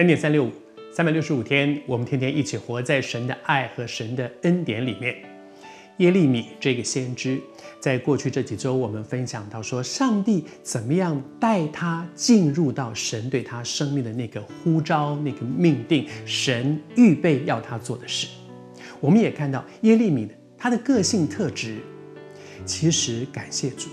恩典三六五，三百六十五天，我们天天一起活在神的爱和神的恩典里面。耶利米这个先知，在过去这几周，我们分享到说，上帝怎么样带他进入到神对他生命的那个呼召、那个命定，神预备要他做的事。我们也看到耶利米他的个性特质，其实感谢主。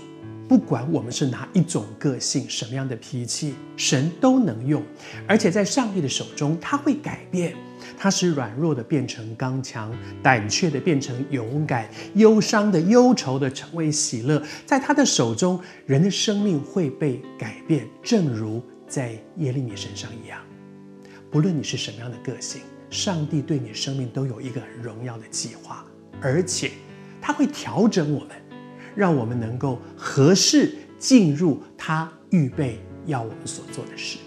不管我们是哪一种个性，什么样的脾气，神都能用，而且在上帝的手中，他会改变，他使软弱的变成刚强，胆怯的变成勇敢，忧伤的、忧愁的成为喜乐，在他的手中，人的生命会被改变，正如在耶利米身上一样。不论你是什么样的个性，上帝对你生命都有一个很荣耀的计划，而且他会调整我们。让我们能够合适进入他预备要我们所做的事。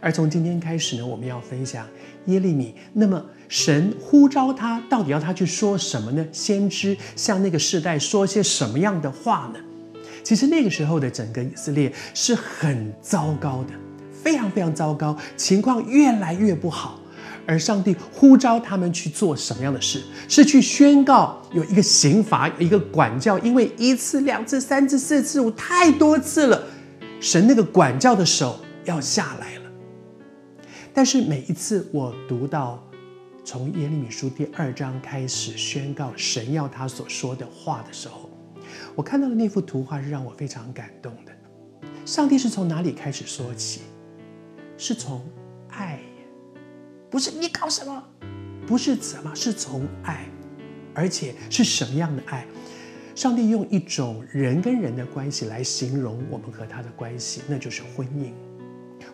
而从今天开始呢，我们要分享耶利米。那么神呼召他，到底要他去说什么呢？先知向那个世代说些什么样的话呢？其实那个时候的整个以色列是很糟糕的，非常非常糟糕，情况越来越不好。而上帝呼召他们去做什么样的事？是去宣告有一个刑罚，有一个管教，因为一次、两次、三次、四次、五太多次了，神那个管教的手要下来了。但是每一次我读到从耶利米书第二章开始宣告神要他所说的话的时候，我看到的那幅图画是让我非常感动的。上帝是从哪里开始说起？是从。不是你搞什么，不是怎么，是从爱，而且是什么样的爱？上帝用一种人跟人的关系来形容我们和他的关系，那就是婚姻。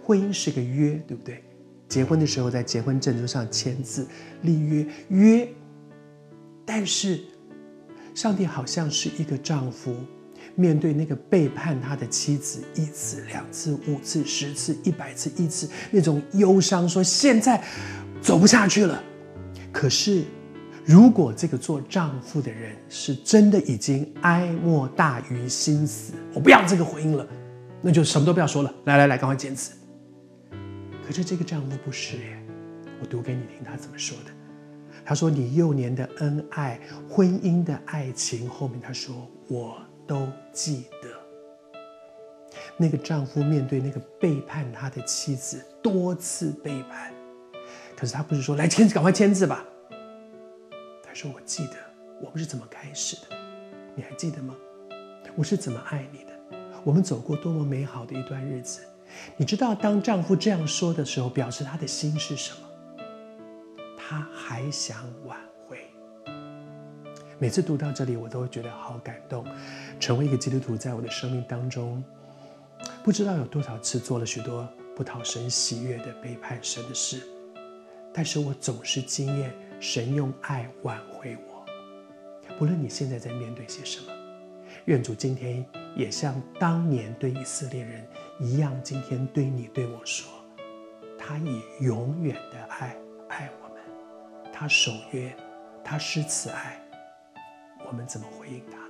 婚姻是个约，对不对？结婚的时候在结婚证书上签字立约，约。但是，上帝好像是一个丈夫。面对那个背叛他的妻子一次、两次、五次、十次、一百次、一次，那种忧伤，说现在走不下去了。可是，如果这个做丈夫的人是真的已经哀莫大于心死，我不要这个婚姻了，那就什么都不要说了。来来来，赶快坚持。可是这个丈夫不是耶，我读给你听他怎么说的。他说：“你幼年的恩爱，婚姻的爱情，后面他说我。”都记得，那个丈夫面对那个背叛他的妻子多次背叛，可是他不是说来签字，赶快签字吧。他说：“我记得我们是怎么开始的，你还记得吗？我是怎么爱你的？我们走过多么美好的一段日子。你知道，当丈夫这样说的时候，表示他的心是什么？他还想挽。每次读到这里，我都会觉得好感动。成为一个基督徒，在我的生命当中，不知道有多少次做了许多不讨神喜悦的背叛神的事，但是我总是经验神用爱挽回我。不论你现在在面对些什么，愿主今天也像当年对以色列人一样，今天对你对我说，他以永远的爱爱我们，他守约，他施慈爱。我们怎么回应他？